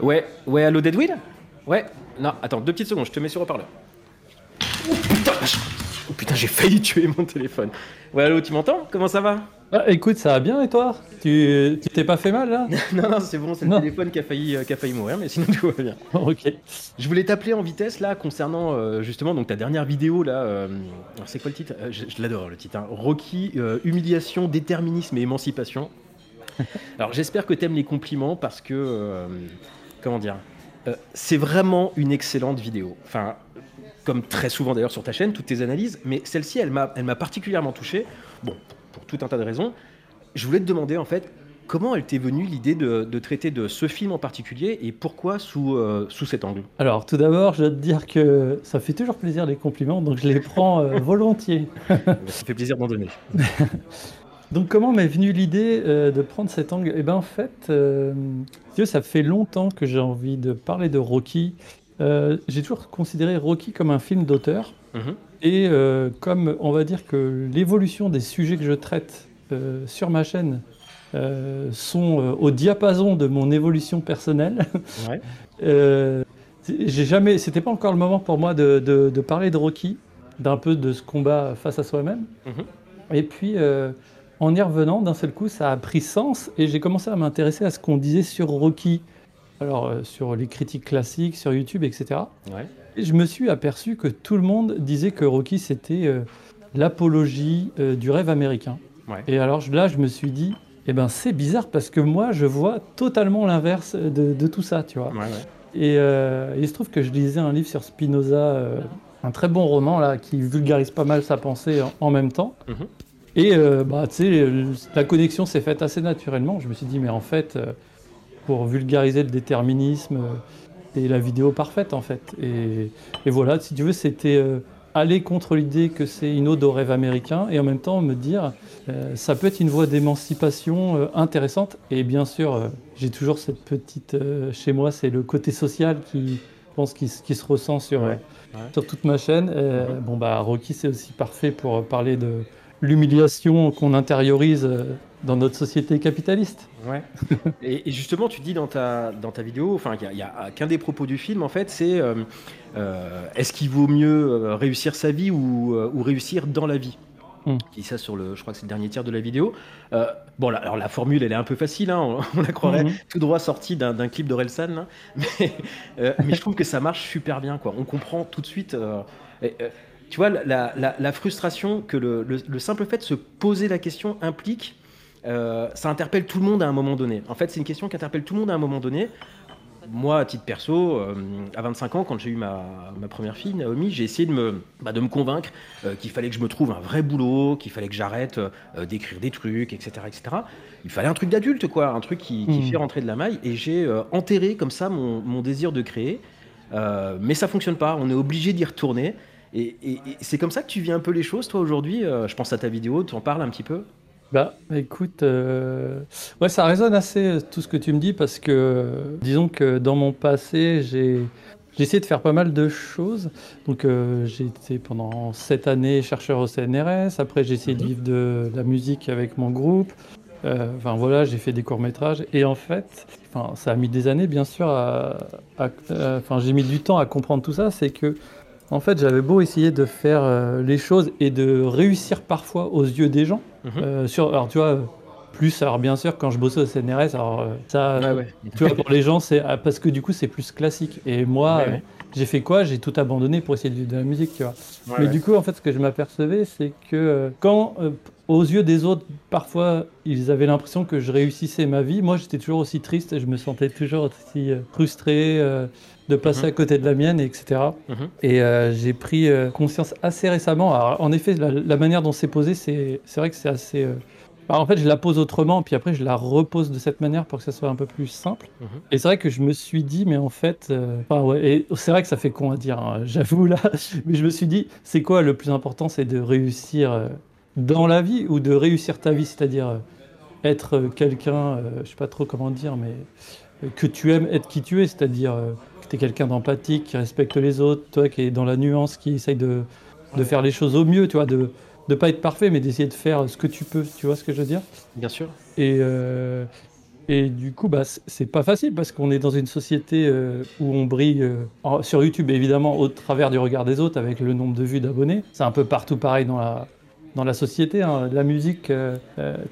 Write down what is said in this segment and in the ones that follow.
Ouais, ouais, allô Deadwill? Ouais, non, attends, deux petites secondes, je te mets sur haut-parleur. Oh putain, j'ai failli tuer mon téléphone. Ouais, allô, tu m'entends? Comment ça va? Ah, écoute, ça va bien et toi? Tu t'es pas fait mal là? Non, non, c'est bon, c'est le téléphone qui a, failli, euh, qui a failli mourir, mais sinon tout va bien. ok. Je voulais t'appeler en vitesse là concernant euh, justement donc ta dernière vidéo là. Euh, c'est quoi le titre? Je, l'adore le titre. Hein. Rocky, humiliation, déterminisme et émancipation. Alors j'espère que t'aimes les compliments parce que comment dire, c'est vraiment une excellente vidéo. Enfin, comme très souvent d'ailleurs sur ta chaîne, toutes tes analyses, mais celle-ci, elle m'a, elle m'a particulièrement touché. Bon, pour tout un tas de raisons. Je voulais te demander en fait comment elle t'est venue l'idée de, traiter de ce film en particulier et pourquoi sous, euh, sous cet angle? Alors tout d'abord, je dois te dire que ça fait toujours plaisir les compliments, donc je les prends euh, volontiers. ça fait plaisir d'en donner. donc comment m'est venue l'idée euh, de prendre cet angle? Eh bien en fait, ça fait longtemps que j'ai envie de parler de Rocky. J'ai toujours considéré Rocky comme un film d'auteur. Mhm. Et euh, comme on va dire que l'évolution des sujets que je traite euh, sur ma chaîne euh, sont au diapason de mon évolution personnelle, j'ai jamais, c'était pas encore le moment pour moi de, parler de Rocky, d'un peu de ce combat face à soi-même. Mhm. Et puis, en y revenant, d'un seul coup, ça a pris sens et j'ai commencé à m'intéresser à ce qu'on disait sur Rocky. Alors, sur les critiques classiques, sur YouTube, etc. Ouais je me suis aperçu que tout le monde disait que Rocky, c'était euh, l'apologie euh, du rêve américain. Et alors là, je me suis dit, eh ben, c'est bizarre parce que moi, je vois totalement l'inverse de, tout ça, tu vois. Et euh, il se trouve que je lisais un livre sur Spinoza, un très bon roman là, qui vulgarise pas mal sa pensée en, même temps. Mhm. Et bah, tu sais, la connexion s'est faite assez naturellement. Je me suis dit, mais en fait, pour vulgariser le déterminisme, et la vidéo parfaite en fait. Et, voilà, si tu veux, c'était euh, aller contre l'idée que c'est une ode au rêve américain et en même temps me dire euh, ça peut être une voie d'émancipation euh, intéressante. Et bien sûr, j'ai toujours cette petite chez moi, c'est le côté social qui je pense qui, se ressent sur, sur toute ma chaîne. Bon bah Rocky c'est aussi parfait pour parler de l'humiliation qu'on intériorise dans notre société capitaliste. Ouais. et, justement, tu dis dans ta, dans ta vidéo, enfin, il y a, qu'un des propos du film, en fait, c'est euh, euh, est-ce qu'il vaut mieux euh, réussir sa vie ou, ou réussir dans la vie? Mm. Qui ça sur le, je crois que c'est le dernier tiers de la vidéo. bon, alors la formule, elle est un peu facile, hein, on, la croirait mm-hmm. tout droit sortie d'un clip de Relsan, mais, mais je trouve que ça marche super bien, quoi. On comprend tout de suite. Tu vois, la, la, la, frustration que le, le, le, simple fait de se poser la question implique euh, ça interpelle tout le monde à un moment donné. En fait, c'est une question qui interpelle tout le monde à un moment donné. Moi, à titre perso, euh, à 25 ans, quand j'ai eu ma, première fille, Naomi, j'ai essayé de me, bah, de me convaincre euh, qu'il fallait que je me trouve un vrai boulot, qu'il fallait que j'arrête d'écrire des trucs, etc., etc. Il fallait un truc d'adulte, quoi, un truc qui, qui hmm. fait rentrer de la maille. Et j'ai enterré comme ça mon, mon désir de créer. mais ça fonctionne pas. On est obligé d'y retourner. Et, c'est comme ça que tu vis un peu les choses, toi, aujourd'hui. je pense à ta vidéo, tu en parles un petit peu bah, écoute, euh, ouais, ça résonne assez euh, tout ce que tu me dis parce que, disons que dans mon passé, j'ai essayé de faire pas mal de choses. Donc, euh, j'ai été pendant sept années chercheur au CNRS. Après, j'ai essayé de vivre de, la musique avec mon groupe. Enfin, voilà, j'ai fait des courts-métrages. Et en fait, enfin, ça a mis des années, bien sûr, à, enfin, j'ai mis du temps à comprendre tout ça. C'est que en fait, j'avais beau essayer de faire euh, les choses et de réussir parfois aux yeux des gens. Mhm. Euh, sur, alors, tu vois, plus, alors bien sûr, quand je bossais au CNRS, alors euh, ça, tu vois, pour les gens, c'est ah, parce que du coup, c'est plus classique. Et moi, j'ai fait quoi? J'ai tout abandonné pour essayer de, de la musique, tu vois. Mais du coup, en fait, ce que je m'apercevais, c'est que quand, aux yeux des autres, parfois, ils avaient l'impression que je réussissais ma vie, moi, j'étais toujours aussi triste et je me sentais toujours aussi frustré de passer mhm. à côté de la mienne, etc. Et mhm. euh, j'ai pris euh, conscience assez récemment. Alors, en effet, la, manière dont c'est posé, c'est vrai que c'est assez. Euh, bah, en fait, je la pose autrement, puis après, je la repose de cette manière pour que ça soit un peu plus simple. Mhm. Et c'est vrai que je me suis dit, mais en fait, ouais, et c'est vrai que ça fait con à dire, hein, j'avoue là, mais je me suis dit, c'est quoi le plus important C'est de réussir dans la vie ou de réussir ta vie, c'est-à-dire être quelqu'un, je sais pas trop comment dire, mais que tu aimes être qui tu es, c'est-à-dire tu es quelqu'un d'empathique, qui respecte les autres, toi qui est dans la nuance, qui essaye de, de faire les choses au mieux, tu vois, de de pas être parfait, mais d'essayer de faire ce que tu peux. Tu vois ce que je veux dire? Bien sûr. Et, euh, et du coup, bah, c'est pas facile parce qu'on est dans une société euh, où on brille sur YouTube, évidemment, au travers du regard des autres, avec le nombre de vues d'abonnés. C'est un peu partout pareil dans la, dans la société. Hein. La musique,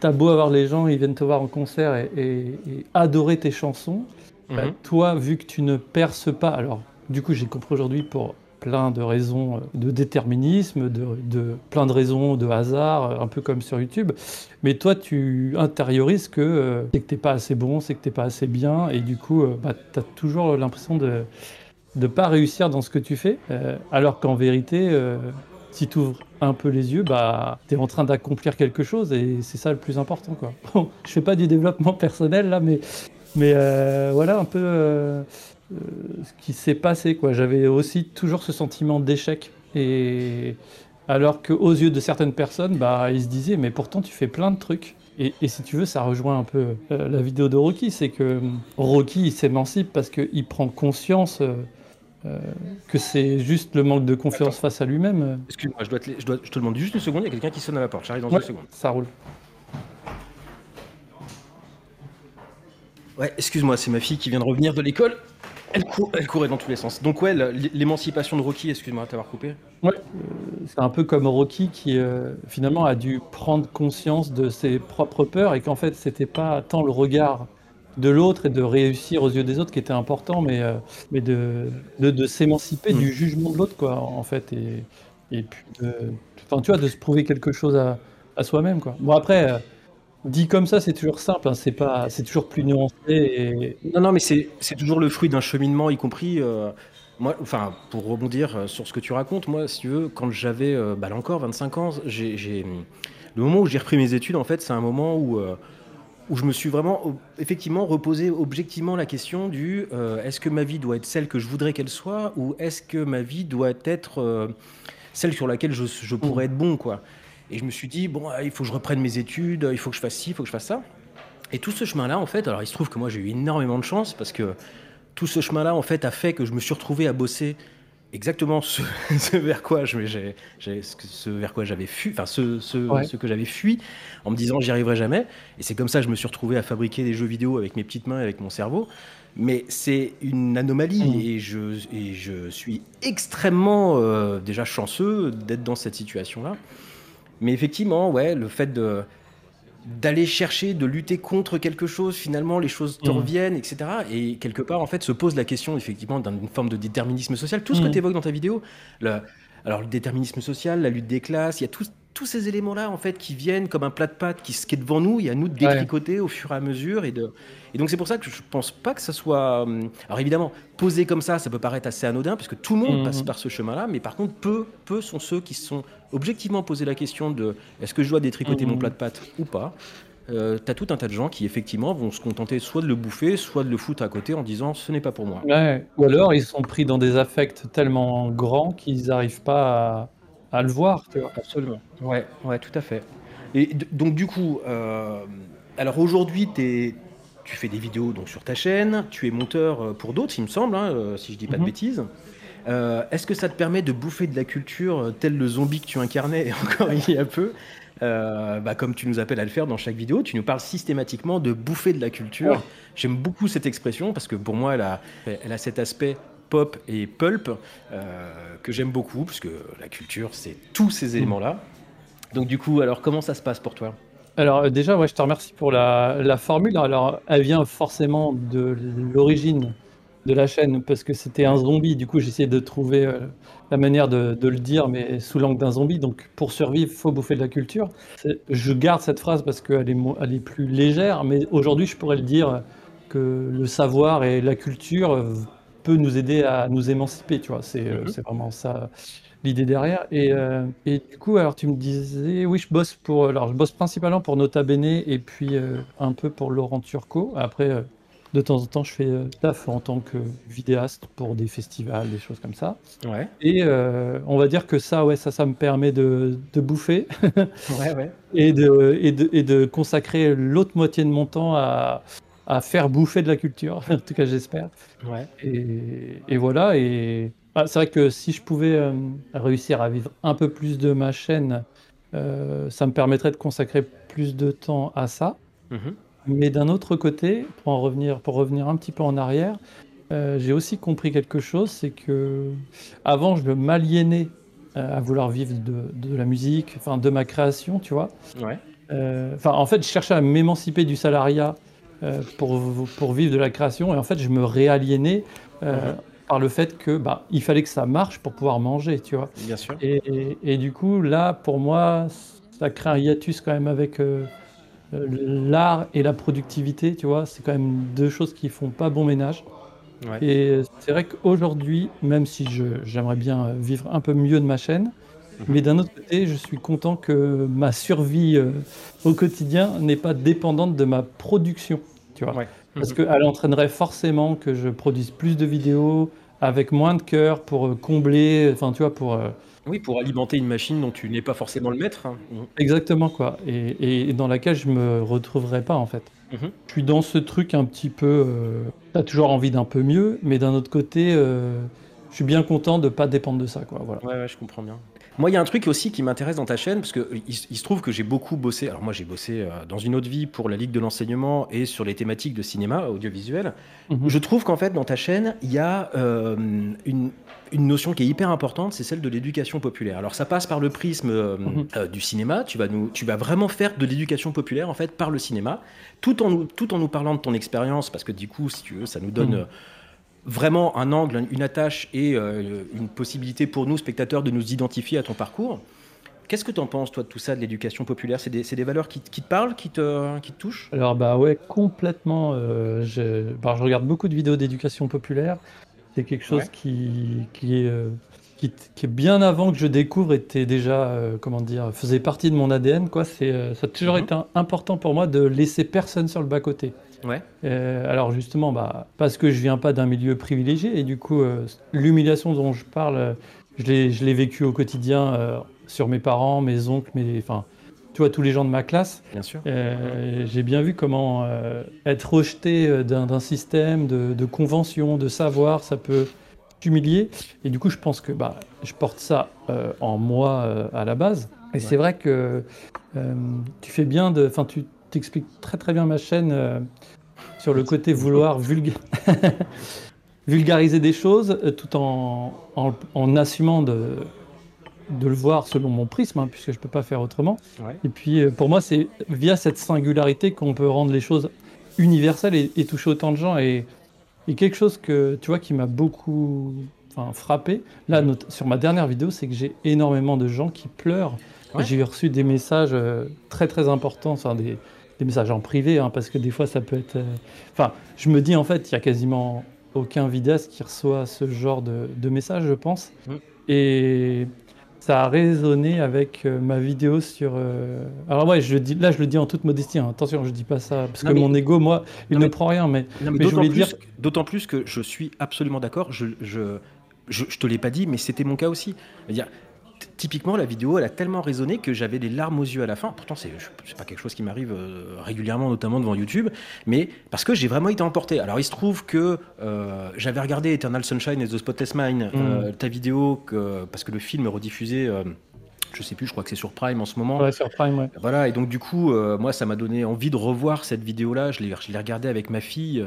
t'as beau avoir les gens, ils viennent te voir en concert et, adorer tes chansons. Bah, mhm. toi, vu que tu ne perces pas, alors du coup, j'ai compris aujourd'hui pour plein de raisons euh, de déterminisme, de, plein de raisons de hasard, euh, un peu comme sur YouTube. Mais toi, tu intériorises que euh, c'est que t'es pas assez bon, c'est que t'es pas assez bien, et du coup, bah, tu as toujours l'impression de ne pas réussir dans ce que tu fais, alors qu'en vérité, si tu ouvres un peu les yeux, bah, tu es en train d'accomplir quelque chose, et c'est ça le plus important. Quoi. Bon, je fais pas du développement personnel là, mais, mais voilà un peu euh, ce qui s'est passé. J'avais aussi toujours ce sentiment d'échec. Et alors qu'aux yeux de certaines personnes, bah, ils se disaient, mais pourtant tu fais plein de trucs. Et, si tu veux, ça rejoint un peu euh, la vidéo de Rocky, c'est que euh, Rocky il s'émancipe parce qu'il prend conscience que c'est juste le manque de confiance face à lui-même. Excuse-moi, je, dois te, je, dois, je te demande juste une seconde, il y a quelqu'un qui sonne à la porte, j'arrive dans une seconde. Ça roule. Ouais, excuse-moi, c'est ma fille qui vient de revenir de l'école. Elle, courait dans tous les sens. Donc ouais, l'émancipation de Rocky, excuse-moi de t'avoir coupé. Ouais, euh, c'est un peu comme Rocky qui euh, finalement a dû prendre conscience de ses propres peurs et qu'en fait c'était pas tant le regard de l'autre et de réussir aux yeux des autres qui était important, mais, euh, mais de, de, s'émanciper du mm. jugement de l'autre quoi en fait et, et puis de, enfin, tu vois de se prouver quelque chose à, à soi-même quoi. Bon après Dit comme ça, c'est toujours simple, hein, c'est pas, c'est toujours plus nuancé. Et... Non, non, mais c'est, toujours le fruit d'un cheminement, y compris. Euh, moi, enfin, pour rebondir euh, sur ce que tu racontes, moi, si tu veux, quand j'avais, euh, bah, là encore, 25 ans, j'ai, le moment où j'ai repris mes études, en fait, c'est un moment où, où je me suis vraiment, effectivement, reposé objectivement la question du est-ce que ma vie doit être celle que je voudrais qu'elle soit, ou est-ce que ma vie doit être celle sur laquelle je, pourrais être bon, quoi. Et je me suis dit, bon, il faut que je reprenne mes études, il faut que je fasse ci, il faut que je fasse ça. Et tout ce chemin-là, en fait, alors il se trouve que moi j'ai eu énormément de chance parce que tout ce chemin-là, en fait, a fait que je me suis retrouvé à bosser exactement ce, vers quoi je, ce vers quoi j'avais fui, enfin ce, ce, que j'avais fui, en me disant j'y arriverai jamais. Et c'est comme ça que je me suis retrouvé à fabriquer des jeux vidéo avec mes petites mains, avec mon cerveau. Mais c'est une anomalie mmh. et, je, et je suis extrêmement euh, déjà chanceux d'être dans cette situation-là. Mais effectivement, ouais, le fait de d'aller chercher, de lutter contre quelque chose, finalement, les choses te mmh. reviennent, etc. Et quelque part, en fait, se pose la question, effectivement, d'une forme de déterminisme social. Tout ce que mmh. tu évoques dans ta vidéo, le, alors le déterminisme social, la lutte des classes, il y a tous, tous ces éléments-là, en fait, qui viennent comme un plat de pâtes qui, qui est devant nous, il y a nous de détricoter au fur et à mesure et de, et donc c'est pour ça que je pense pas que ça soit. Hum, alors évidemment, posé comme ça, ça peut paraître assez anodin, puisque tout le monde passe mhm. par ce chemin-là, mais par contre, peu, peu sont ceux qui se sont objectivement posé la question de est-ce que je dois détricoter mon mhm. plat de pâtes ou pas? Euh, T'as tout un tas de gens qui effectivement vont se contenter soit de le bouffer, soit de le foutre à côté en disant ce n'est pas pour moi. Ou alors ils sont pris dans des affects tellement grands qu'ils n'arrivent pas à, le voir. Absolument. Ouais, ouais, tout à fait. Et donc du coup, euh, alors aujourd'hui, tu fais des vidéos donc sur ta chaîne, tu es monteur euh, pour d'autres, il me semble, hein, euh, si je dis pas de mhm. bêtises. Euh, est-ce que ça te permet de bouffer de la culture tel le zombie que tu incarnais encore il y a peu? Bah, comme tu nous appelles à le faire dans chaque vidéo, tu nous parles systématiquement de bouffer de la culture. J'aime beaucoup cette expression parce que pour moi, elle a, elle a cet aspect pop et pulp que j'aime beaucoup, parce que la culture, c'est tous ces mhm. éléments-là. Donc du coup, alors comment ça se passe pour toi? Alors euh, déjà, ouais, je te remercie pour la, formule. Alors, elle vient forcément de l'origine de la chaîne parce que c'était un zombie. Du coup, j'essayais de trouver euh, la manière de, le dire, mais sous l'angle d'un zombie. Donc, pour survivre, faut bouffer de la culture. Je garde cette phrase parce qu'elle est, elle est plus légère, mais aujourd'hui, je pourrais le dire que le savoir et la culture euh, peut nous aider à nous émanciper. Tu vois, c'est mm-hmm. vraiment ça l'idée derrière. Et, euh, et, du coup, alors tu me disais, oui, je bosse pour, alors je bosse principalement pour Nota Bene et puis euh, un peu pour Laurent Turcot. Après, euh, de temps en temps, je fais taf en tant que vidéaste pour des festivals, des choses comme ça. Ouais. Et on va dire que ça, ouais, ça, ça me permet de, de bouffer. ouais, ouais. Et de, et de, et de consacrer l'autre moitié de mon temps à, à faire bouffer de la culture, en tout cas j'espère. Ouais. Et, et, voilà, et, ah, c'est vrai que si je pouvais euh, réussir à vivre un peu plus de ma chaîne, ça me permettrait de consacrer plus de temps à ça. Mhm. Mais d'un autre côté, pour en revenir, pour revenir un petit peu en arrière, j'ai aussi compris quelque chose, c'est que avant je m'aliénais à vouloir vivre de, de, la musique, enfin de ma création, tu vois. Ouais. Enfin, en fait, je cherchais à m'émanciper du salariat euh, pour, pour vivre de la création. Et en fait, je me réaliénais euh, mhm. par le fait que bah, il fallait que ça marche pour pouvoir manger, tu vois. Bien sûr. Et, et, du coup, là, pour moi, ça crée un hiatus quand même avec euh, l'art et la productivité, tu vois. C'est quand même deux choses qui font pas bon ménage. Et c'est vrai qu'aujourd'hui, même si j'aimerais bien vivre un peu mieux de ma chaîne. Mais d'un autre côté, je suis content que ma survie euh, au quotidien n'est pas dépendante de ma production, tu vois. Parce mhm. qu'elle entraînerait forcément que je produise plus de vidéos avec moins de cœur pour euh, combler, enfin tu vois, pour... Euh, oui, pour alimenter une machine dont tu n'es pas forcément le maître. Hein. Mhm. Exactement, quoi. Et, dans laquelle je me retrouverai pas, en fait. Je suis dans ce truc un petit peu... tu as toujours envie d'un peu mieux, mais d'un autre côté... je suis bien content de ne pas dépendre de ça. Quoi, voilà. Ouais, ouais, je comprends bien. Moi, il y a un truc aussi qui m'intéresse dans ta chaîne, parce qu'il il se trouve que j'ai beaucoup bossé. Alors, moi, j'ai bossé euh, dans une autre vie pour la Ligue de l'enseignement et sur les thématiques de cinéma audiovisuel. Mhm. Je trouve qu'en fait, dans ta chaîne, il y a euh, une, notion qui est hyper importante, c'est celle de l'éducation populaire. Alors, ça passe par le prisme euh, mhm. du cinéma. Tu vas, nous, tu vas vraiment faire de l'éducation populaire, en fait, par le cinéma, tout en, tout en nous parlant de ton expérience, parce que du coup, si tu veux, ça nous donne. Mhm vraiment un angle, une attache et euh, une possibilité pour nous, spectateurs, de nous identifier à ton parcours. Qu'est-ce que tu en penses, toi, de tout ça, de l'éducation populaire? C'est des, des, valeurs qui, qui, te parlent, qui te, qui te touchent? Alors, bah ouais, complètement. Euh, je, bah, je, regarde beaucoup de vidéos d'éducation populaire. C'est quelque chose qui, qui, est, euh, qui, est bien avant que je découvre, était déjà, comment dire, faisait partie de mon ADN. Quoi. C'est, ça a toujours mhm. été important pour moi de laisser personne sur le bas-côté. Ouais. Euh, alors justement, bah, parce que je viens pas d'un milieu privilégié et du coup, euh, l'humiliation dont je parle, je l'ai vécu au quotidien euh, sur mes parents, mes oncles, mes, enfin, tu vois, tous les gens de ma classe. Bien sûr. J'ai bien vu comment être rejeté d'un système, de, de convention, de savoir, ça peut t'humilier. Et du coup, je pense que bah, je porte ça en moi à la base. Et c'est vrai que tu fais bien de, enfin, tu t'expliques très très bien ma chaîne euh, sur le côté vouloir vulgariser des choses euh, tout en, en, assumant de, de le voir selon mon prisme, hein, puisque je ne peux pas faire autrement. Et puis euh, pour moi, c'est via cette singularité qu'on peut rendre les choses universelles et, toucher autant de gens. Et, et, quelque chose que tu vois qui m'a beaucoup frappé, là sur ma dernière vidéo, c'est que j'ai énormément de gens qui pleurent. J'ai reçu des messages très très importants, enfin des, des messages en privé, hein, parce que des fois ça peut être. Euh, enfin, je me dis en fait, il y a quasiment aucun vidéaste qui reçoit ce genre de, de messages, je pense. Et ça a résonné avec euh, ma vidéo sur. Euh, alors ouais, je dis, là je le dis en toute modestie. Hein. Attention, je dis pas ça parce que mon ego, moi, il ne prend rien. Mais, mais, je voulais dire. D'autant plus que je suis absolument d'accord. Je, je, je, je, te l'ai pas dit, mais c'était mon cas aussi. -dire, typiquement, la vidéo, elle a tellement résonné que j'avais des larmes aux yeux à la fin. Pourtant, c'est pas quelque chose qui m'arrive euh, régulièrement, notamment devant YouTube, mais parce que j'ai vraiment été emporté. Alors, il se trouve que euh, j'avais regardé Eternal Sunshine et The Spotless Mind, euh, mm. ta vidéo, que, parce que le film est rediffusé. je sais plus, je crois que c'est sur Prime en ce moment. Ouais, sur Prime, ouais. Voilà, et donc du coup, moi, ça m'a donné envie de revoir cette vidéo-là. Je l'ai regardée avec ma fille.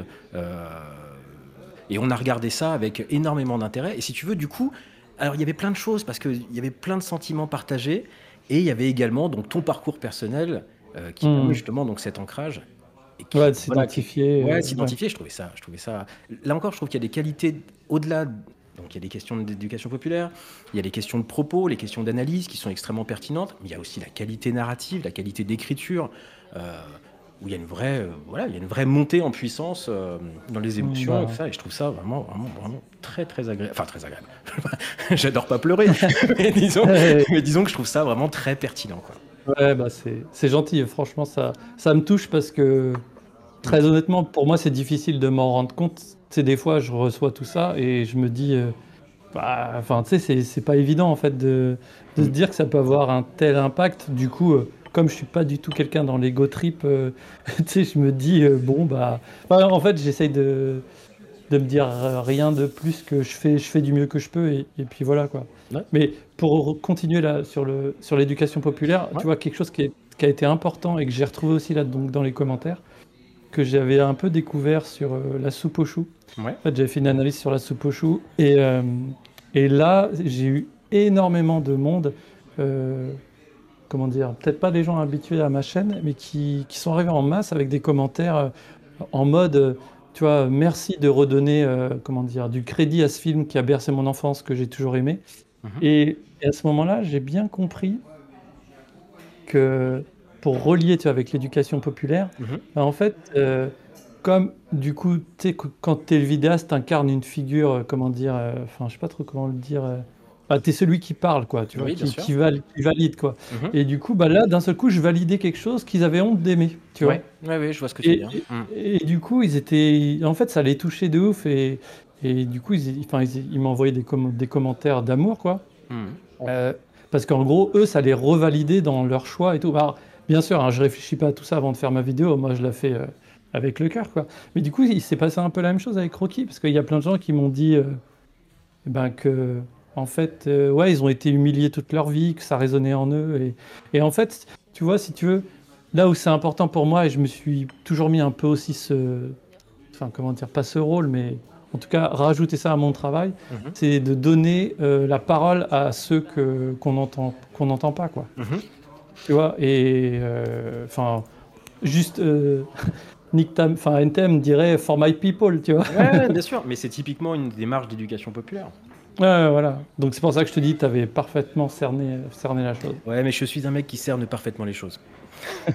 et on a regardé ça avec énormément d'intérêt. Et si tu veux, du coup, alors il y avait plein de choses parce qu'il y avait plein de sentiments partagés et il y avait également donc ton parcours personnel euh, qui mmh. permet justement donc cet ancrage. Et ouais, s'identifier. Ouais, s'identifier. Je trouvais ça, je trouvais ça. Là encore, je trouve qu'il y a des qualités au-delà. Donc il y a des questions d'éducation populaire, il y a des questions de propos, les questions d'analyse qui sont extrêmement pertinentes, mais il y a aussi la qualité narrative, la qualité d'écriture. Euh, où il y a une vraie, euh, voilà, il y a une vraie montée en puissance euh, dans les émotions et, ça, et je trouve ça vraiment, vraiment, vraiment très, très agréable. Enfin, très agréable. J'adore pas pleurer, mais, disons, mais disons que je trouve ça vraiment très pertinent. Quoi. Ouais, bah c'est gentil. Franchement, ça, ça me touche parce que, très honnêtement, pour moi, c'est difficile de m'en rendre compte. C'est des fois, je reçois tout ça et je me dis, euh, bah, enfin, tu sais, c'est pas évident en fait de, de se mm. dire que ça peut avoir un tel impact. Du coup comme je suis pas du tout quelqu'un dans l'ego trip, euh, tu sais, je me dis, euh, bon, bah. en fait, j'essaye de de me dire rien de plus que je fais, je fais du mieux que je peux et, puis voilà quoi. Mais pour continuer là sur le sur l'éducation populaire, tu vois quelque chose qui, qui, a été important et que j'ai retrouvé aussi là donc dans les commentaires que j'avais un peu découvert sur euh, la soupe aux choux. En fait, j'avais fait une analyse sur la soupe aux choux et et là j'ai eu énormément de monde. Euh, comment dire, peut-être pas des gens habitués à ma chaîne, mais qui, qui, sont arrivés en masse avec des commentaires en mode tu vois, merci de redonner, euh, comment dire, du crédit à ce film qui a bercé mon enfance, que j'ai toujours aimé. Mhm. Et, à ce moment-là, j'ai bien compris que pour relier, tu vois, avec l'éducation populaire, mhm. bah, en fait, euh, comme du coup, tu sais, quand tu es le vidéaste, tu incarnes une figure, euh, comment dire, enfin, je sais pas trop comment le dire bah, tu es celui qui parle, quoi, tu vois, qui, valide, quoi. Mhm. Et du coup, bah, là, d'un seul coup, je validais quelque chose qu'ils avaient honte d'aimer, tu vois. Ouais, ouais, je vois ce que tu veux dire. Mhm. Et, du coup, ils étaient. En fait, ça les touchait de ouf. Et, et du coup, ils, enfin, ils, m'envoyaient des, des commentaires d'amour, quoi. Mhm. Euh, parce qu'en gros, eux, ça les revalidait dans leur choix et tout. Bah, bien sûr, hein, je réfléchis pas à tout ça avant de faire ma vidéo. Moi, je la fais euh, avec le cœur, quoi. Mais du coup, il s'est passé un peu la même chose avec Rocky, parce qu'il y a plein de gens qui m'ont dit euh, ben, que en fait, euh, ouais, ils ont été humiliés toute leur vie, que ça résonnait en eux. Et, en fait, tu vois, si tu veux, là où c'est important pour moi, et je me suis toujours mis un peu aussi ce. Enfin, comment dire, pas ce rôle, mais en tout cas, rajouter ça à mon travail, mhm. c'est de donner euh, la parole à ceux que, qu'on n'entend qu'on n'entend pas, quoi. Mhm. Tu vois, et. Euh, enfin, juste. Nick Tam, enfin, NTM dirait for my people, tu vois. Ouais, bien sûr, mais c'est typiquement une démarche d'éducation populaire. Ouais, voilà. Donc c'est pour ça que je te dis, tu avais parfaitement cerné, cerné la chose. Ouais, mais je suis un mec qui cerne parfaitement les choses.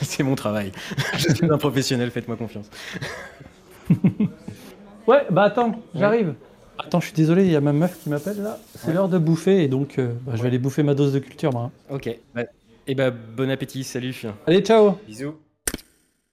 c'est mon travail. Je suis un professionnel, faites-moi confiance. ouais, bah attends, j'arrive. Attends, je suis désolé, il y a ma meuf qui m'appelle là. C'est l'heure de bouffer et donc euh, bah, je vais aller bouffer ma dose de culture, moi. Ok. et bah bon appétit, salut. Allez, ciao. Bisous.